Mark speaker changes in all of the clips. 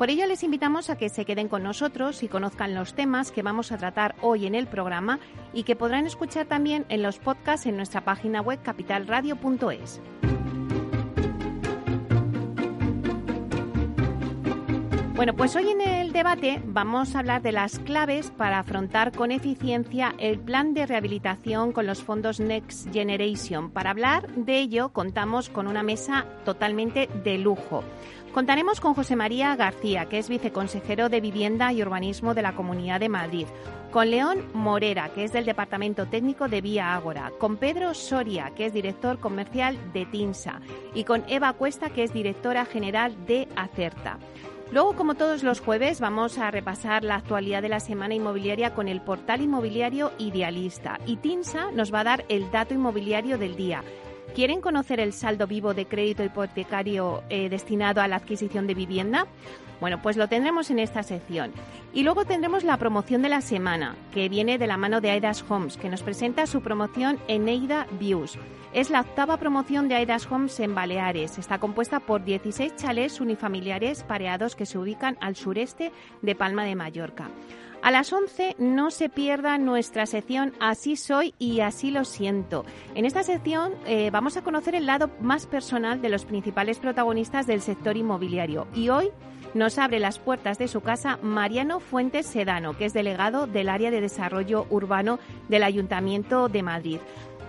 Speaker 1: Por ello les invitamos a que se queden con nosotros y conozcan los temas que vamos a tratar hoy en el programa y que podrán escuchar también en los podcasts en nuestra página web capitalradio.es. Bueno, pues hoy en el debate vamos a hablar de las claves para afrontar con eficiencia el plan de rehabilitación con los fondos Next Generation. Para hablar de ello contamos con una mesa totalmente de lujo. Contaremos con José María García, que es viceconsejero de Vivienda y Urbanismo de la Comunidad de Madrid, con León Morera, que es del Departamento Técnico de Vía Ágora, con Pedro Soria, que es director comercial de TINSA, y con Eva Cuesta, que es directora general de Acerta. Luego, como todos los jueves, vamos a repasar la actualidad de la semana inmobiliaria con el portal inmobiliario Idealista y TINSA nos va a dar el dato inmobiliario del día. ¿Quieren conocer el saldo vivo de crédito hipotecario eh, destinado a la adquisición de vivienda? Bueno, pues lo tendremos en esta sección. Y luego tendremos la promoción de la semana, que viene de la mano de Aidas Homes, que nos presenta su promoción en Eida Views. Es la octava promoción de Aidas Homes en Baleares. Está compuesta por 16 chalés unifamiliares pareados que se ubican al sureste de Palma de Mallorca. A las 11 no se pierda nuestra sección Así soy y así lo siento. En esta sección eh, vamos a conocer el lado más personal de los principales protagonistas del sector inmobiliario y hoy nos abre las puertas de su casa Mariano Fuentes Sedano, que es delegado del área de desarrollo urbano del Ayuntamiento de Madrid.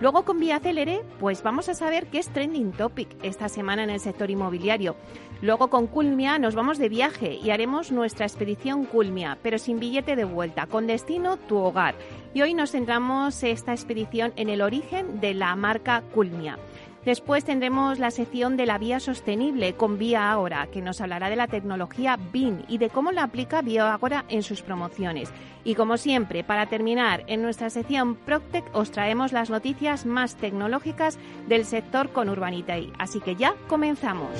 Speaker 1: Luego con Vía Célere, pues vamos a saber qué es trending topic esta semana en el sector inmobiliario. Luego con Culmia nos vamos de viaje y haremos nuestra expedición Culmia, pero sin billete de vuelta, con destino tu hogar. Y hoy nos centramos esta expedición en el origen de la marca Culmia. Después tendremos la sección de la vía sostenible con Vía Ahora, que nos hablará de la tecnología BIN y de cómo la aplica Vía Ahora en sus promociones. Y como siempre, para terminar, en nuestra sección Proctec os traemos las noticias más tecnológicas del sector con Urbanitay. Así que ya comenzamos.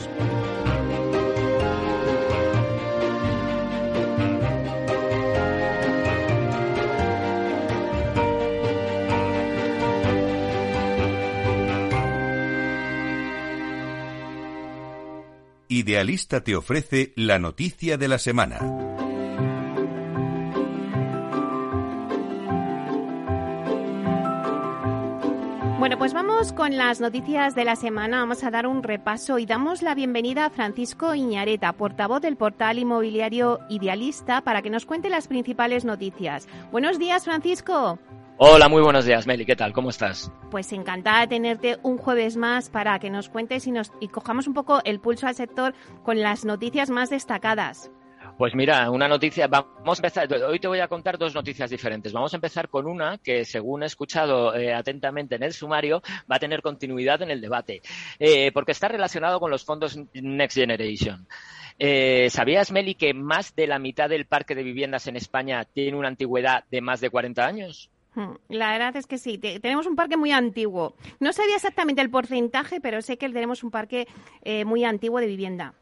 Speaker 2: Idealista te ofrece la noticia de la semana.
Speaker 1: Bueno, pues vamos con las noticias de la semana. Vamos a dar un repaso y damos la bienvenida a Francisco Iñareta, portavoz del portal inmobiliario Idealista, para que nos cuente las principales noticias. Buenos días, Francisco.
Speaker 3: Hola, muy buenos días, Meli. ¿Qué tal? ¿Cómo estás?
Speaker 1: Pues encantada de tenerte un jueves más para que nos cuentes y, nos, y cojamos un poco el pulso al sector con las noticias más destacadas.
Speaker 3: Pues mira, una noticia, vamos a empezar, hoy te voy a contar dos noticias diferentes. Vamos a empezar con una que, según he escuchado eh, atentamente en el sumario, va a tener continuidad en el debate, eh, porque está relacionado con los fondos Next Generation. Eh, ¿Sabías, Meli, que más de la mitad del parque de viviendas en España tiene una antigüedad de más de 40 años?
Speaker 1: Hmm, la verdad es que sí, tenemos un parque muy antiguo. No sabía exactamente el porcentaje, pero sé que tenemos un parque eh, muy antiguo de vivienda.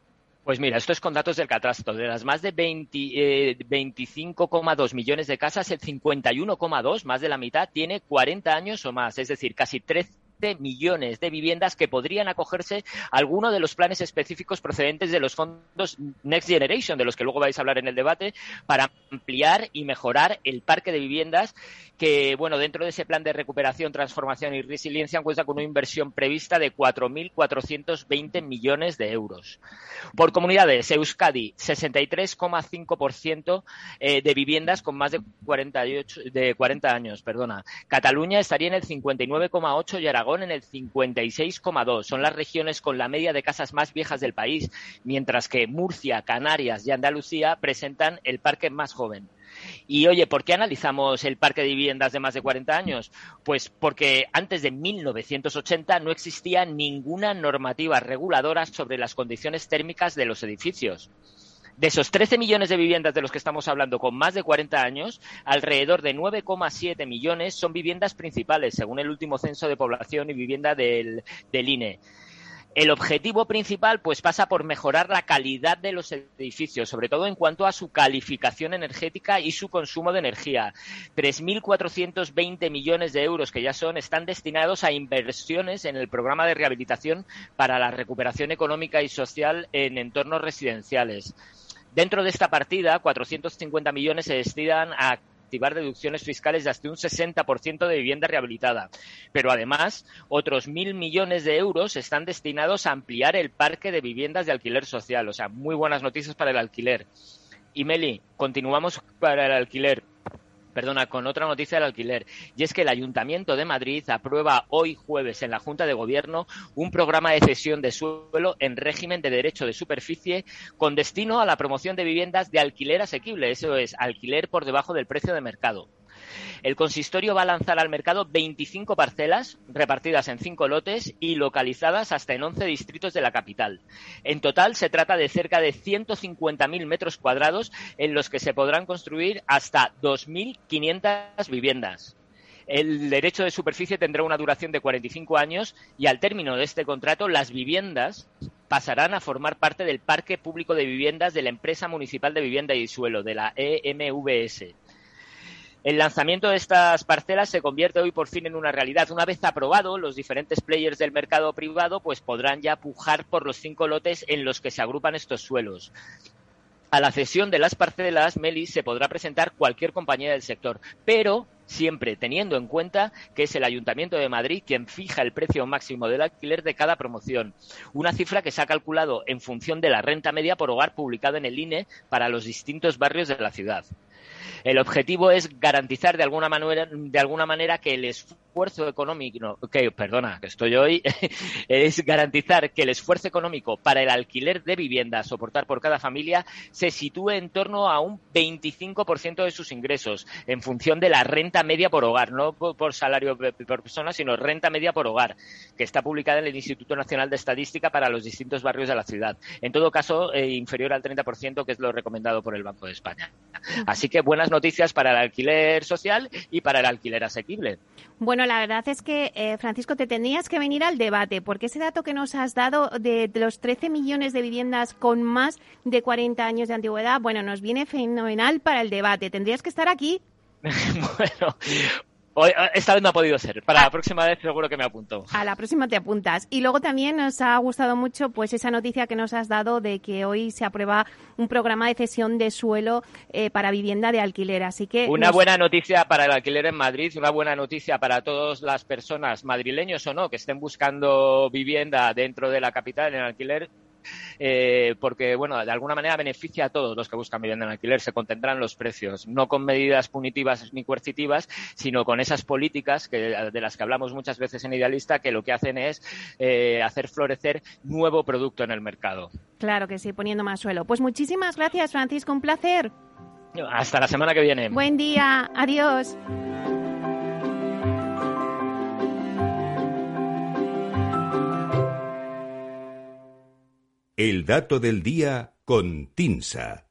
Speaker 3: Pues mira, esto es con datos del catastro. De las más de 25,2 eh, millones de casas, el 51,2, más de la mitad, tiene 40 años o más, es decir, casi 13 millones de viviendas que podrían acogerse a alguno de los planes específicos procedentes de los fondos Next Generation, de los que luego vais a hablar en el debate, para ampliar y mejorar el parque de viviendas que, bueno, dentro de ese plan de recuperación, transformación y resiliencia cuenta con una inversión prevista de 4.420 millones de euros. Por comunidades, Euskadi, 63,5% eh, de viviendas con más de 48, de 40 años, perdona. Cataluña estaría en el 59,8 y Aragón en el 56,2. Son las regiones con la media de casas más viejas del país, mientras que Murcia, Canarias y Andalucía presentan el parque más joven. Y oye, ¿por qué analizamos el parque de viviendas de más de 40 años? Pues porque antes de 1980 no existía ninguna normativa reguladora sobre las condiciones térmicas de los edificios. De esos 13 millones de viviendas de los que estamos hablando con más de 40 años, alrededor de 9,7 millones son viviendas principales, según el último censo de población y vivienda del, del INE. El objetivo principal pues pasa por mejorar la calidad de los edificios, sobre todo en cuanto a su calificación energética y su consumo de energía. 3.420 millones de euros que ya son están destinados a inversiones en el programa de rehabilitación para la recuperación económica y social en entornos residenciales. Dentro de esta partida, 450 millones se destinan a activar deducciones fiscales de hasta un 60% de vivienda rehabilitada. Pero además, otros mil millones de euros están destinados a ampliar el parque de viviendas de alquiler social. O sea, muy buenas noticias para el alquiler. Y Meli, continuamos para el alquiler perdona, con otra noticia del alquiler. Y es que el Ayuntamiento de Madrid aprueba hoy jueves en la Junta de Gobierno un programa de cesión de suelo en régimen de derecho de superficie con destino a la promoción de viviendas de alquiler asequible. Eso es, alquiler por debajo del precio de mercado. El consistorio va a lanzar al mercado 25 parcelas repartidas en cinco lotes y localizadas hasta en 11 distritos de la capital. En total se trata de cerca de 150.000 metros cuadrados en los que se podrán construir hasta 2.500 viviendas. El derecho de superficie tendrá una duración de 45 años y al término de este contrato las viviendas pasarán a formar parte del parque público de viviendas de la empresa municipal de vivienda y suelo, de la EMVS. El lanzamiento de estas parcelas se convierte hoy por fin en una realidad. Una vez aprobado, los diferentes players del mercado privado pues podrán ya pujar por los cinco lotes en los que se agrupan estos suelos. A la cesión de las parcelas, Meli, se podrá presentar cualquier compañía del sector, pero siempre teniendo en cuenta que es el Ayuntamiento de Madrid quien fija el precio máximo del alquiler de cada promoción, una cifra que se ha calculado en función de la renta media por hogar publicada en el INE para los distintos barrios de la ciudad. El objetivo es garantizar de alguna manera, de alguna manera que el esfuerzo económico, que, perdona, que estoy hoy, es garantizar que el esfuerzo económico para el alquiler de vivienda soportar por cada familia se sitúe en torno a un 25% de sus ingresos, en función de la renta media por hogar, no por salario por persona, sino renta media por hogar, que está publicada en el Instituto Nacional de Estadística para los distintos barrios de la ciudad. En todo caso, eh, inferior al 30%, que es lo recomendado por el Banco de España. Así que buenas noticias para el alquiler social y para el alquiler asequible.
Speaker 1: Bueno, la verdad es que, eh, Francisco, te tendrías que venir al debate, porque ese dato que nos has dado de, de, los 13 millones de viviendas con más de 40 años de antigüedad, bueno, nos viene fenomenal para el debate. Tendrías que estar aquí.
Speaker 3: bueno, esta vez no ha podido ser. Para la ah. próxima vez seguro que me apunto.
Speaker 1: A la próxima te apuntas. Y luego también nos ha gustado mucho pues esa noticia que nos has dado de que hoy se aprueba un programa de cesión de suelo eh, para vivienda de alquiler. Así que
Speaker 3: una buena noticia para el alquiler en Madrid, una buena noticia para todas las personas madrileños o no que estén buscando vivienda dentro de la capital en alquiler eh, porque, bueno, de alguna manera beneficia a todos los que buscan vivienda en alquiler. Se contendrán los precios, no con medidas punitivas ni coercitivas, sino con esas políticas que, de las que hablamos muchas veces en Idealista, que lo que hacen es eh, hacer florecer nuevo producto en el mercado.
Speaker 1: Claro que sí, poniendo más suelo. Pues muchísimas gracias, Francisco, un placer.
Speaker 3: Hasta la semana que viene.
Speaker 1: Buen día, adiós.
Speaker 2: El dato del día con Tinsa.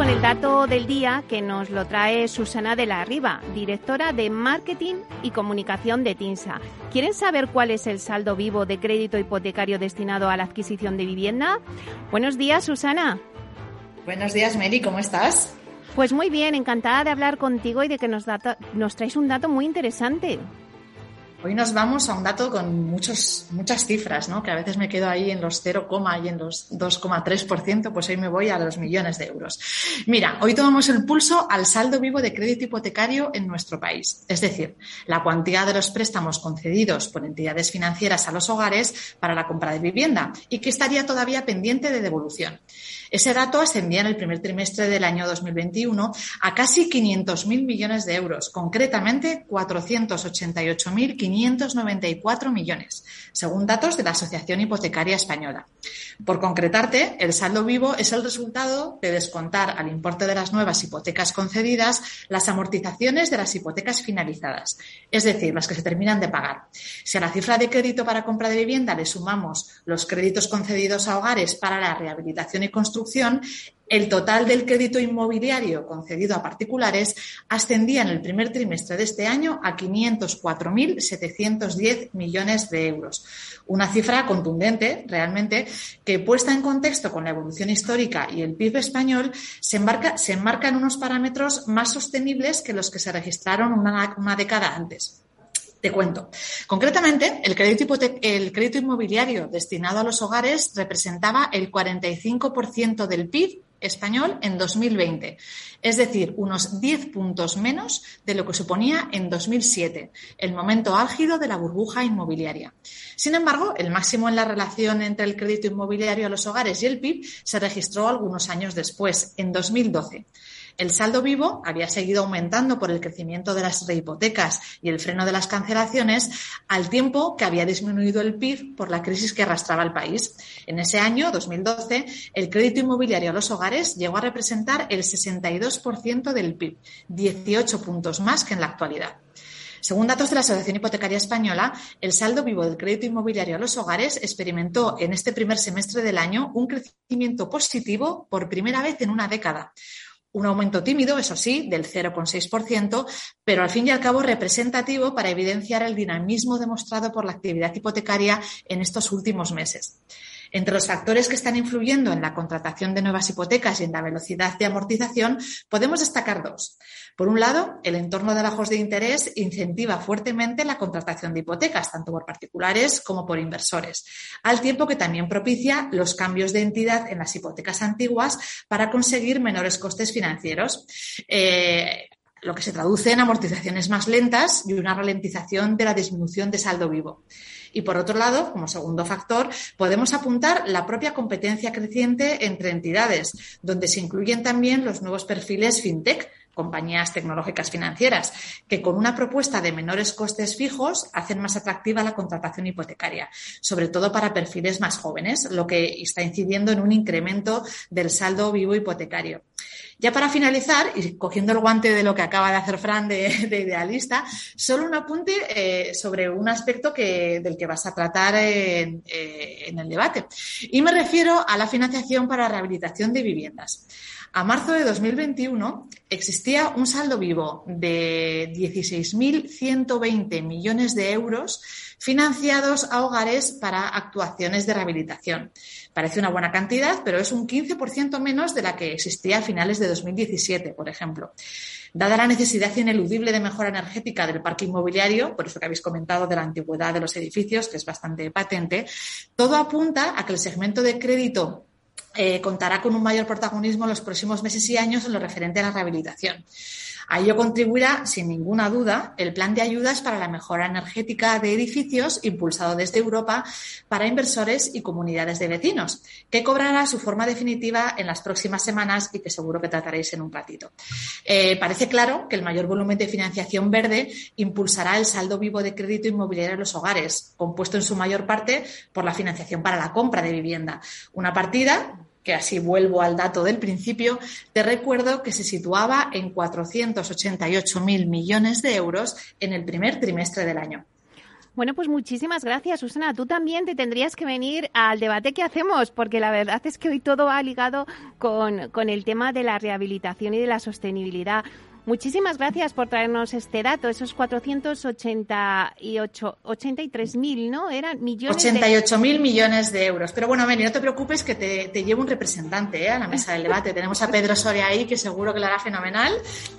Speaker 1: Con el dato del día que nos lo trae Susana de la Riva, directora de Marketing y Comunicación de TINSA. ¿Quieren saber cuál es el saldo vivo de crédito hipotecario destinado a la adquisición de vivienda? Buenos días, Susana.
Speaker 4: Buenos días, Mary, ¿cómo estás?
Speaker 1: Pues muy bien, encantada de hablar contigo y de que nos, nos traes un dato muy interesante.
Speaker 4: Hoy nos vamos a un dato con muchos, muchas cifras, ¿no? que a veces me quedo ahí en los 0, y en los 2,3%, pues hoy me voy a los millones de euros. Mira, hoy tomamos el pulso al saldo vivo de crédito hipotecario en nuestro país, es decir, la cuantía de los préstamos concedidos por entidades financieras a los hogares para la compra de vivienda y que estaría todavía pendiente de devolución. Ese dato ascendía en el primer trimestre del año 2021 a casi 500.000 millones de euros, concretamente 488.594 millones, según datos de la Asociación Hipotecaria Española. Por concretarte, el saldo vivo es el resultado de descontar al importe de las nuevas hipotecas concedidas las amortizaciones de las hipotecas finalizadas, es decir, las que se terminan de pagar. Si a la cifra de crédito para compra de vivienda le sumamos los créditos concedidos a hogares para la rehabilitación y construcción, el total del crédito inmobiliario concedido a particulares ascendía en el primer trimestre de este año a 504.710 millones de euros. Una cifra contundente, realmente, que puesta en contexto con la evolución histórica y el PIB español, se enmarca, se enmarca en unos parámetros más sostenibles que los que se registraron una década antes. Te cuento. Concretamente, el crédito, el crédito inmobiliario destinado a los hogares representaba el 45% del PIB español en 2020, es decir, unos 10 puntos menos de lo que suponía en 2007, el momento álgido de la burbuja inmobiliaria. Sin embargo, el máximo en la relación entre el crédito inmobiliario a los hogares y el PIB se registró algunos años después, en 2012. El saldo vivo había seguido aumentando por el crecimiento de las rehipotecas y el freno de las cancelaciones, al tiempo que había disminuido el PIB por la crisis que arrastraba el país. En ese año, 2012, el crédito inmobiliario a los hogares llegó a representar el 62% del PIB, 18 puntos más que en la actualidad. Según datos de la Asociación Hipotecaria Española, el saldo vivo del crédito inmobiliario a los hogares experimentó en este primer semestre del año un crecimiento positivo por primera vez en una década, un aumento tímido, eso sí, del 0,6%, pero al fin y al cabo representativo para evidenciar el dinamismo demostrado por la actividad hipotecaria en estos últimos meses. Entre los factores que están influyendo en la contratación de nuevas hipotecas y en la velocidad de amortización, podemos destacar dos. Por un lado, el entorno de bajos de interés incentiva fuertemente la contratación de hipotecas, tanto por particulares como por inversores, al tiempo que también propicia los cambios de entidad en las hipotecas antiguas para conseguir menores costes financieros. Eh, lo que se traduce en amortizaciones más lentas y una ralentización de la disminución de saldo vivo. Y por otro lado, como segundo factor, podemos apuntar la propia competencia creciente entre entidades, donde se incluyen también los nuevos perfiles fintech, compañías tecnológicas financieras, que con una propuesta de menores costes fijos hacen más atractiva la contratación hipotecaria, sobre todo para perfiles más jóvenes, lo que está incidiendo en un incremento del saldo vivo hipotecario. Ya para finalizar, y cogiendo el guante de lo que acaba de hacer Fran de, idealista, solo un apunte eh, sobre un aspecto que, del que vas a tratar en, eh, en el debate. Y me refiero a la financiación para rehabilitación de viviendas. A marzo de 2021 existía un saldo vivo de 16.120 millones de euros financiados a hogares para actuaciones de rehabilitación. Parece una buena cantidad, pero es un 15% menos de la que existía a finales de 2017, por ejemplo. Dada la necesidad ineludible de mejora energética del parque inmobiliario, por eso que habéis comentado de la antigüedad de los edificios, que es bastante patente, todo apunta a que el segmento de crédito eh, contará con un mayor protagonismo en los próximos meses y años en lo referente a la rehabilitación. A ello contribuirá, sin ninguna duda, el plan de ayudas para la mejora energética de edificios impulsado desde Europa para inversores y comunidades de vecinos, que cobrará su forma definitiva en las próximas semanas y que seguro que trataréis en un ratito. Eh, parece claro que el mayor volumen de financiación verde impulsará el saldo vivo de crédito inmobiliario en los hogares, compuesto en su mayor parte por la financiación para la compra de vivienda. Una partida que así vuelvo al dato del principio, te recuerdo que se situaba en 488.000 millones de euros en el primer trimestre del año.
Speaker 1: Bueno, pues muchísimas gracias, Susana. Tú también te tendrías que venir al debate que hacemos, porque la verdad es que hoy todo ha ligado con, con el tema de la rehabilitación y de la sostenibilidad. Muchísimas gracias por traernos este dato, esos 483.000, ¿no? Eran millones
Speaker 4: 88.000 millones de euros. Pero bueno, Meli, no te preocupes que te, te llevo un representante ¿eh? a la mesa del debate. Tenemos a Pedro Soria ahí, que seguro que lo hará fenomenal.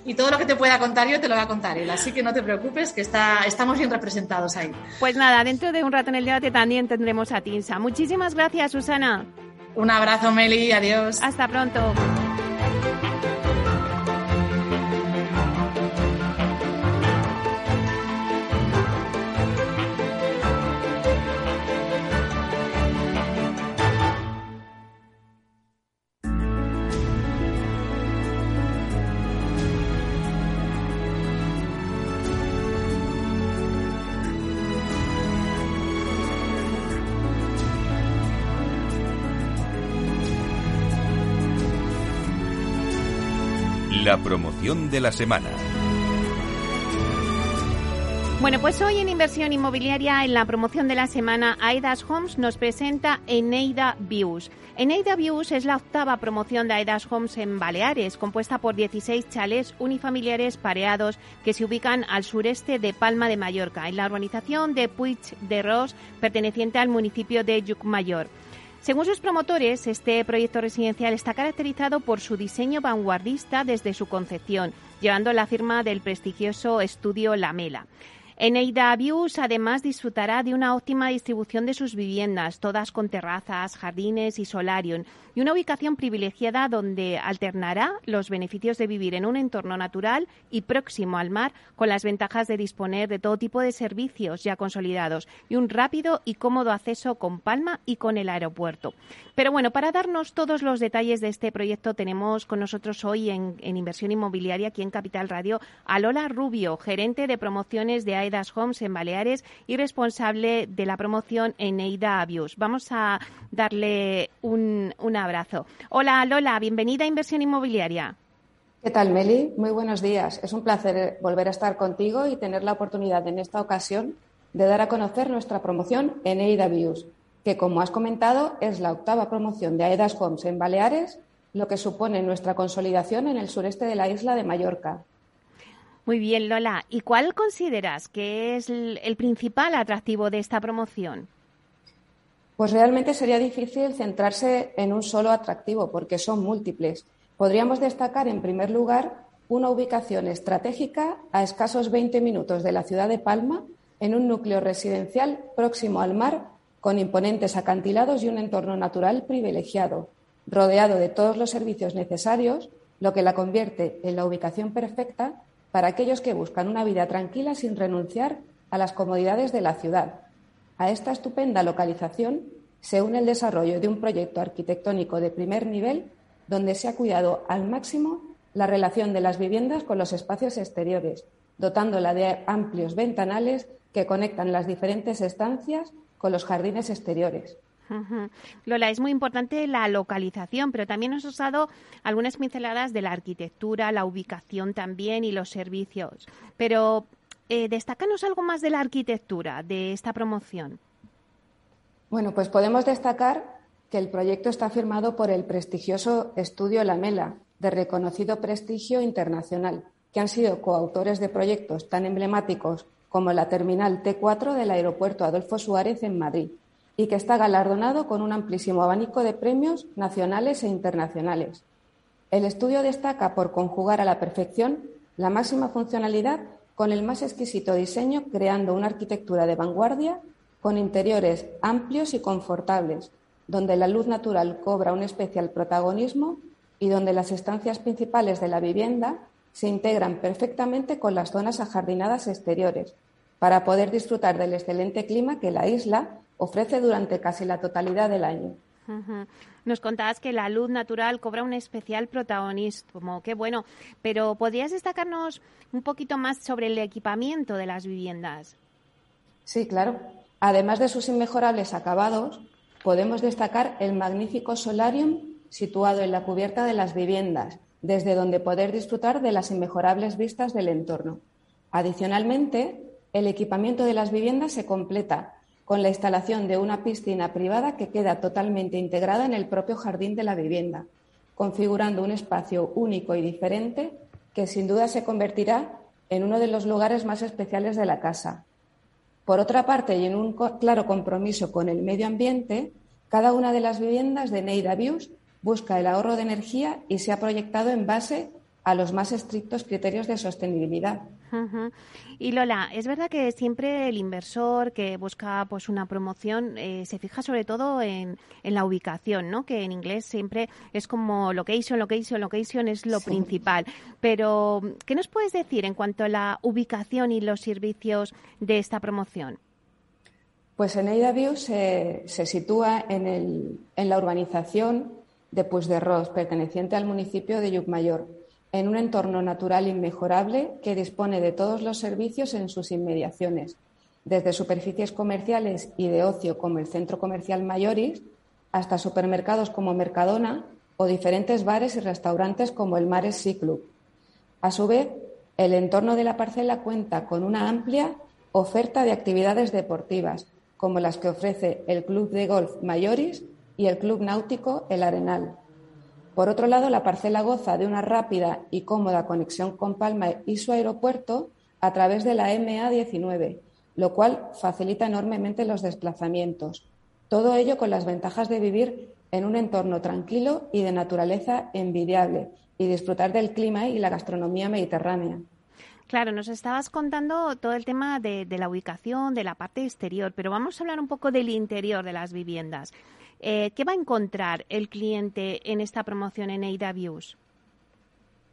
Speaker 4: Y todo lo que te pueda contar yo te lo va a contar él. Así que no te preocupes, que está, estamos bien representados ahí.
Speaker 1: Pues nada, dentro de un rato en el debate también tendremos a Tinsa. Muchísimas gracias, Susana.
Speaker 4: Un abrazo, Meli. Adiós.
Speaker 1: Hasta pronto.
Speaker 2: La promoción de la semana.
Speaker 1: Bueno, pues hoy en Inversión Inmobiliaria, en la promoción de la semana, Aidas Homes nos presenta Eneida Views. Eneida Views es la octava promoción de Aidas Homes en Baleares, compuesta por 16 chalés unifamiliares pareados que se ubican al sureste de Palma de Mallorca, en la urbanización de Puig de Ros, perteneciente al municipio de Llucmayor. Según sus promotores, este proyecto residencial está caracterizado por su diseño vanguardista desde su concepción, llevando la firma del prestigioso estudio Lamela. Eneida Views además disfrutará de una óptima distribución de sus viviendas, todas con terrazas, jardines y solarium, y una ubicación privilegiada donde alternará los beneficios de vivir en un entorno natural y próximo al mar con las ventajas de disponer de todo tipo de servicios ya consolidados y un rápido y cómodo acceso con Palma y con el aeropuerto. Pero bueno, para darnos todos los detalles de este proyecto tenemos con nosotros hoy en, inversión inmobiliaria aquí en Capital Radio a Lola Rubio, gerente de promociones de Aidas Homes en Baleares y responsable de la promoción en Eida Abius. Vamos a darle un, una abrazo. Hola Lola, bienvenida a Inversión Inmobiliaria.
Speaker 5: ¿Qué tal, Meli? Muy buenos días. Es un placer volver a estar contigo y tener la oportunidad en esta ocasión de dar a conocer nuestra promoción en EIDA Views, que, como has comentado, es la octava promoción de AEDAS Homes en Baleares, lo que supone nuestra consolidación en el sureste de la isla de Mallorca.
Speaker 1: Muy bien, Lola. ¿Y cuál consideras que es el principal atractivo de esta promoción?
Speaker 5: Pues realmente sería difícil centrarse en un solo atractivo porque son múltiples. Podríamos destacar, en primer lugar, una ubicación estratégica a escasos 20 minutos de la ciudad de Palma, en un núcleo residencial próximo al mar, con imponentes acantilados y un entorno natural privilegiado, rodeado de todos los servicios necesarios, lo que la convierte en la ubicación perfecta para aquellos que buscan una vida tranquila sin renunciar a las comodidades de la ciudad, a esta estupenda localización se une el desarrollo de un proyecto arquitectónico de primer nivel donde se ha cuidado al máximo la relación de las viviendas con los espacios exteriores, dotándola de amplios ventanales que conectan las diferentes estancias con los jardines exteriores.
Speaker 1: Lola, es muy importante la localización, pero también nos has dado algunas pinceladas de la arquitectura, la ubicación también y los servicios. Pero eh, destácanos algo más de la arquitectura de esta promoción.
Speaker 5: Bueno, pues podemos destacar que el proyecto está firmado por el prestigioso Estudio Lamela, de reconocido prestigio internacional, que han sido coautores de proyectos tan emblemáticos como la terminal T4 del aeropuerto Adolfo Suárez en Madrid, y que está galardonado con un amplísimo abanico de premios nacionales e internacionales. El estudio destaca por conjugar a la perfección la máxima funcionalidad con el más exquisito diseño, creando una arquitectura de vanguardia con interiores amplios y confortables, donde la luz natural cobra un especial protagonismo y donde las estancias principales de la vivienda se integran perfectamente con las zonas ajardinadas exteriores, para poder disfrutar del excelente clima que la isla ofrece durante casi la totalidad del año.
Speaker 1: Nos contabas que la luz natural cobra un especial protagonismo, qué bueno, pero ¿podrías destacarnos un poquito más sobre el equipamiento de las viviendas?
Speaker 5: Sí, claro. Además de sus inmejorables acabados, podemos destacar el magnífico solarium situado en la cubierta de las viviendas, desde donde poder disfrutar de las inmejorables vistas del entorno. Adicionalmente, el equipamiento de las viviendas se completa con la instalación de una piscina privada que queda totalmente integrada en el propio jardín de la vivienda, configurando un espacio único y diferente que sin duda se convertirá en uno de los lugares más especiales de la casa. Por otra parte, y en un claro compromiso con el medio ambiente, cada una de las viviendas de Neida Views busca el ahorro de energía y se ha proyectado en base a los más estrictos criterios de sostenibilidad.
Speaker 1: Y Lola, es verdad que siempre el inversor que busca pues una promoción eh, se fija sobre todo en, la ubicación, ¿no? Que en inglés siempre es como location, location, location es lo principal. Pero, ¿qué nos puedes decir en cuanto a la ubicación y los servicios de esta promoción?
Speaker 5: Pues en View se, se sitúa en, el, en la urbanización de Puigderros, perteneciente al municipio de Llucmayor en un entorno natural inmejorable que dispone de todos los servicios en sus inmediaciones, desde superficies comerciales y de ocio como el Centro Comercial Mayoris, hasta supermercados como Mercadona o diferentes bares y restaurantes como el Mares Sea Club. A su vez, el entorno de la parcela cuenta con una amplia oferta de actividades deportivas, como las que ofrece el Club de Golf Mayoris y el Club Náutico El Arenal, por otro lado, la parcela goza de una rápida y cómoda conexión con Palma y su aeropuerto a través de la MA19, lo cual facilita enormemente los desplazamientos. Todo ello con las ventajas de vivir en un entorno tranquilo y de naturaleza envidiable y disfrutar del clima y la gastronomía mediterránea.
Speaker 1: Claro, nos estabas contando todo el tema de, de, la ubicación, de la parte exterior, pero vamos a hablar un poco del interior de las viviendas. Eh, ¿Qué va a encontrar el cliente en esta promoción en Views?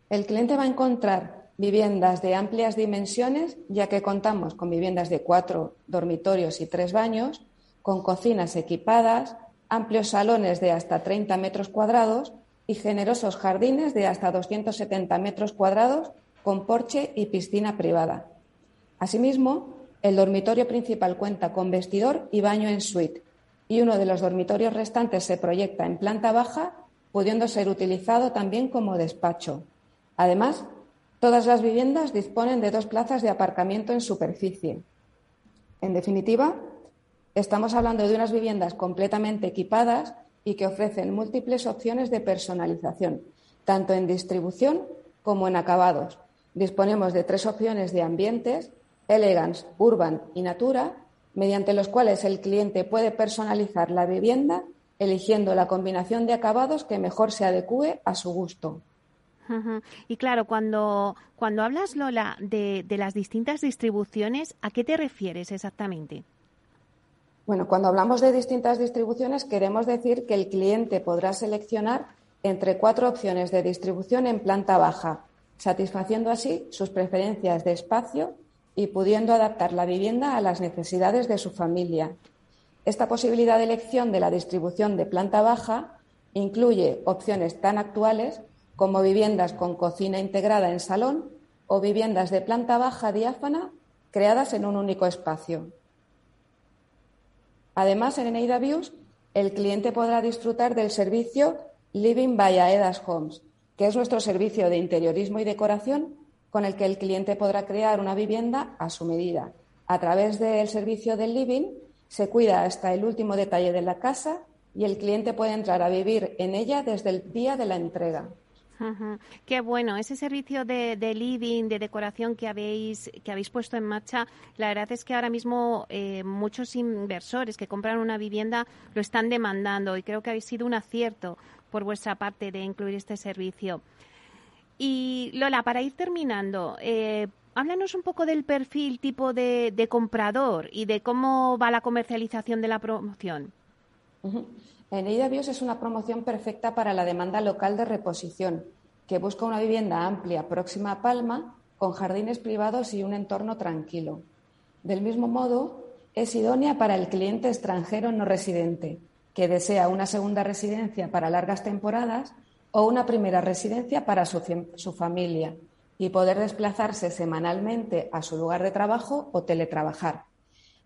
Speaker 5: El cliente va a encontrar viviendas de amplias dimensiones, ya que contamos con viviendas de cuatro dormitorios y tres baños, con cocinas equipadas, amplios salones de hasta 30 metros cuadrados y generosos jardines de hasta 270 metros cuadrados con porche y piscina privada. Asimismo, el dormitorio principal cuenta con vestidor y baño en suite, y uno de los dormitorios restantes se proyecta en planta baja, pudiendo ser utilizado también como despacho. Además, todas las viviendas disponen de dos plazas de aparcamiento en superficie. En definitiva, estamos hablando de unas viviendas completamente equipadas y que ofrecen múltiples opciones de personalización, tanto en distribución como en acabados. Disponemos de tres opciones de ambientes, Elegance, Urban y Natura, mediante los cuales el cliente puede personalizar la vivienda eligiendo la combinación de acabados que mejor se adecue a su gusto.
Speaker 1: Y claro, cuando, cuando hablas, Lola, de, de, las distintas distribuciones, ¿a qué te refieres exactamente?
Speaker 5: Bueno, cuando hablamos de distintas distribuciones, queremos decir que el cliente podrá seleccionar entre cuatro opciones de distribución en planta baja, satisfaciendo así sus preferencias de espacio, y pudiendo adaptar la vivienda a las necesidades de su familia. Esta posibilidad de elección de la distribución de planta baja incluye opciones tan actuales como viviendas con cocina integrada en salón o viviendas de planta baja diáfana creadas en un único espacio. Además, en Eneida Views, el cliente podrá disfrutar del servicio Living by Aedas Homes, que es nuestro servicio de interiorismo y decoración con el que el cliente podrá crear una vivienda a su medida. A través del servicio del living se cuida hasta el último detalle de la casa y el cliente puede entrar a vivir en ella desde el día de la entrega.
Speaker 1: Qué bueno, ese servicio de, living, de decoración que habéis, que habéis puesto en marcha, la verdad es que ahora mismo eh, muchos inversores que compran una vivienda lo están demandando y creo que habéis sido un acierto por vuestra parte de incluir este servicio. Y Lola, para ir terminando, eh, háblanos un poco del perfil tipo de, comprador y de cómo va la comercialización de la promoción.
Speaker 5: En Eida Bios es una promoción perfecta para la demanda local de reposición, que busca una vivienda amplia próxima a Palma, con jardines privados y un entorno tranquilo. Del mismo modo, es idónea para el cliente extranjero no residente, que desea una segunda residencia para largas temporadas o una primera residencia para su, familia y poder desplazarse semanalmente a su lugar de trabajo o teletrabajar.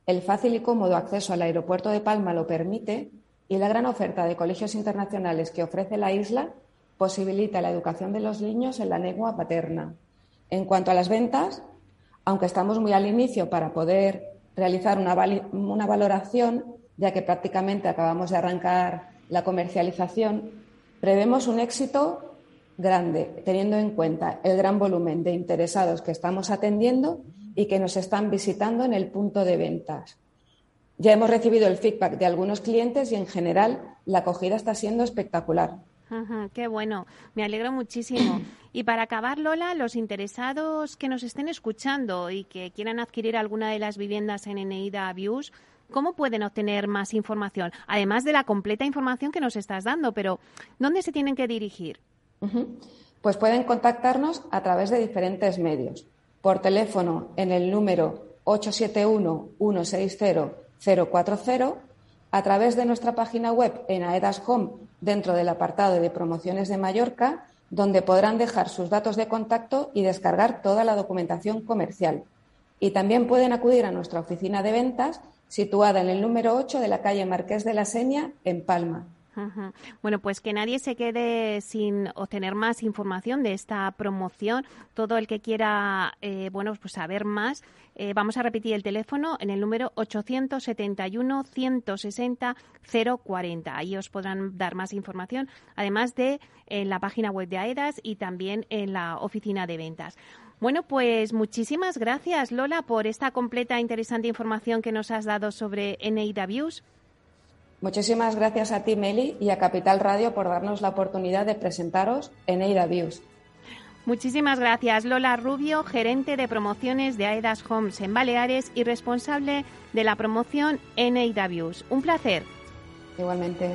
Speaker 5: El fácil y cómodo acceso al aeropuerto de Palma lo permite y la gran oferta de colegios internacionales que ofrece la isla posibilita la educación de los niños en la lengua paterna. En cuanto a las ventas, aunque estamos muy al inicio para poder realizar una, una valoración, ya que prácticamente acabamos de arrancar la comercialización, Prevemos un éxito grande, teniendo en cuenta el gran volumen de interesados que estamos atendiendo y que nos están visitando en el punto de ventas. Ya hemos recibido el feedback de algunos clientes y en general la acogida está siendo espectacular.
Speaker 1: qué bueno, me alegro muchísimo. Y para acabar, Lola, los interesados que nos estén escuchando y que quieran adquirir alguna de las viviendas en Eneida Views, ¿cómo pueden obtener más información? Además de la completa información que nos estás dando, pero ¿dónde se tienen que dirigir?
Speaker 5: Pues pueden contactarnos a través de diferentes medios. Por teléfono en el número 871-160-040, a través de nuestra página web en AEDAS Home dentro del apartado de promociones de Mallorca, donde podrán dejar sus datos de contacto y descargar toda la documentación comercial. Y también pueden acudir a nuestra oficina de ventas situada en el número 8 de la calle Marqués de la Seña, en Palma.
Speaker 1: Bueno, pues que nadie se quede sin obtener más información de esta promoción. Todo el que quiera, eh, bueno, pues saber más, eh, vamos a repetir el teléfono en el número 871-160-040. Ahí os podrán dar más información, además de en la página web de AEDAS y también en la oficina de ventas. Bueno, pues muchísimas gracias, Lola, por esta completa e interesante información que nos has dado sobre NAWs.
Speaker 5: Muchísimas gracias a ti, Meli, y a Capital Radio por darnos la oportunidad de presentaros en Views.
Speaker 1: Muchísimas gracias, Lola Rubio, gerente de promociones de AEDAS Homes en Baleares y responsable de la promoción en Views. Un placer.
Speaker 5: Igualmente.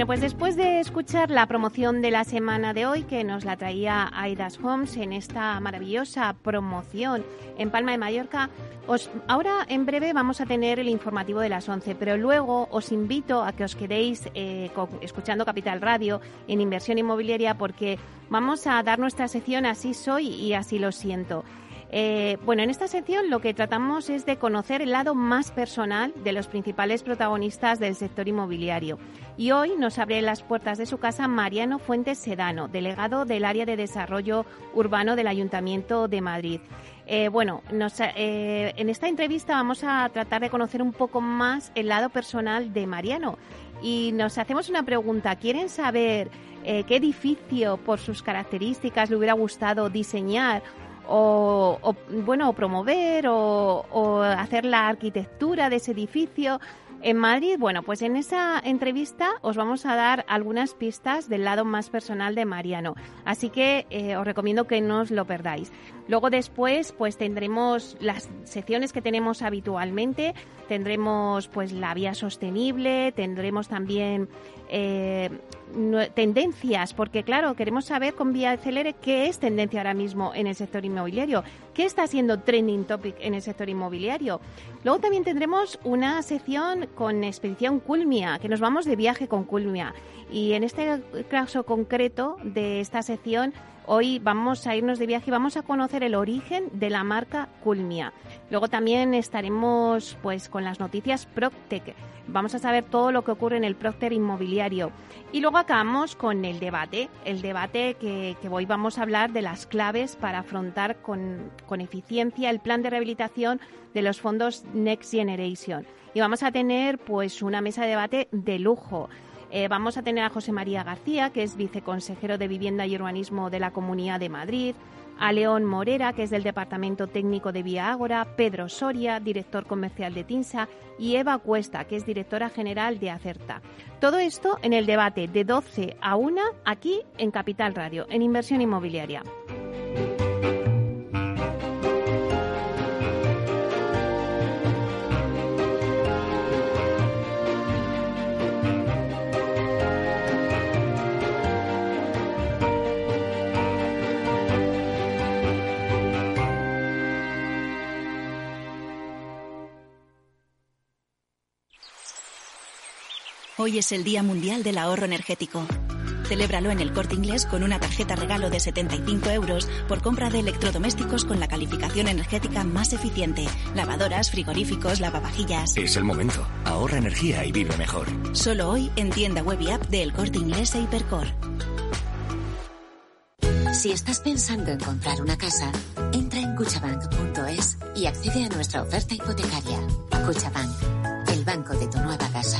Speaker 1: Bueno, pues después de escuchar la promoción de la semana de hoy, que nos la traía Aidas Homes en esta maravillosa promoción en Palma de Mallorca, os, ahora en breve vamos a tener el informativo de las 11, pero luego os invito a que os quedéis eh, escuchando Capital Radio en inversión inmobiliaria porque vamos a dar nuestra sección Así soy y así lo siento. Eh, bueno, en esta sección lo que tratamos es de conocer el lado más personal de los principales protagonistas del sector inmobiliario. Y hoy nos abre las puertas de su casa Mariano Fuentes Sedano, delegado del área de desarrollo urbano del Ayuntamiento de Madrid. Eh, bueno, eh, en esta entrevista vamos a tratar de conocer un poco más el lado personal de Mariano. Y nos hacemos una pregunta. ¿Quieren saber qué edificio, por sus características, le hubiera gustado diseñar o, bueno, promover o, hacer la arquitectura de ese edificio. En Madrid, bueno, pues en esa entrevista os vamos a dar algunas pistas del lado más personal de Mariano. Así que eh, os recomiendo que no os lo perdáis. Luego después, pues tendremos las secciones que tenemos habitualmente. Tendremos pues la vía sostenible, tendremos también eh, tendencias, porque claro, queremos saber con Vía Acelere qué es tendencia ahora mismo en el sector inmobiliario, qué está siendo trending topic en el sector inmobiliario. Luego también tendremos una sección con expedición Culmia, que nos vamos de viaje con Culmia. Y en este caso concreto de esta sección Hoy vamos a irnos de viaje y vamos a conocer el origen de la marca Culmia. Luego también estaremos pues con las noticias Proctec. Vamos a saber todo lo que ocurre en el Procter inmobiliario. Y luego acabamos con el debate, el debate que, hoy vamos a hablar de las claves para afrontar con, con eficiencia el plan de rehabilitación de los fondos Next Generation. Y vamos a tener pues una mesa de debate de lujo. Eh, vamos a tener a José María García, que es viceconsejero de Vivienda y Urbanismo de la Comunidad de Madrid, a León Morera, que es del Departamento Técnico de Vía Ágora, Pedro Soria, director comercial de TINSA, y Eva Cuesta, que es directora general de Acerta. Todo esto en el debate de 12 a 1 aquí en Capital Radio, en Inversión Inmobiliaria.
Speaker 6: Hoy es el Día Mundial del Ahorro Energético. Celébralo en el corte inglés con una tarjeta regalo de 75 euros por compra de electrodomésticos con la calificación energética más eficiente. Lavadoras, frigoríficos, lavavajillas.
Speaker 7: Es el momento. Ahorra energía y vive mejor.
Speaker 6: Solo hoy en tienda web y app de El Corte Inglés e Hipercor.
Speaker 8: Si estás pensando en comprar una casa, entra en cuchabank.es y accede a nuestra oferta hipotecaria. Cuchabank, el banco de tu nueva casa.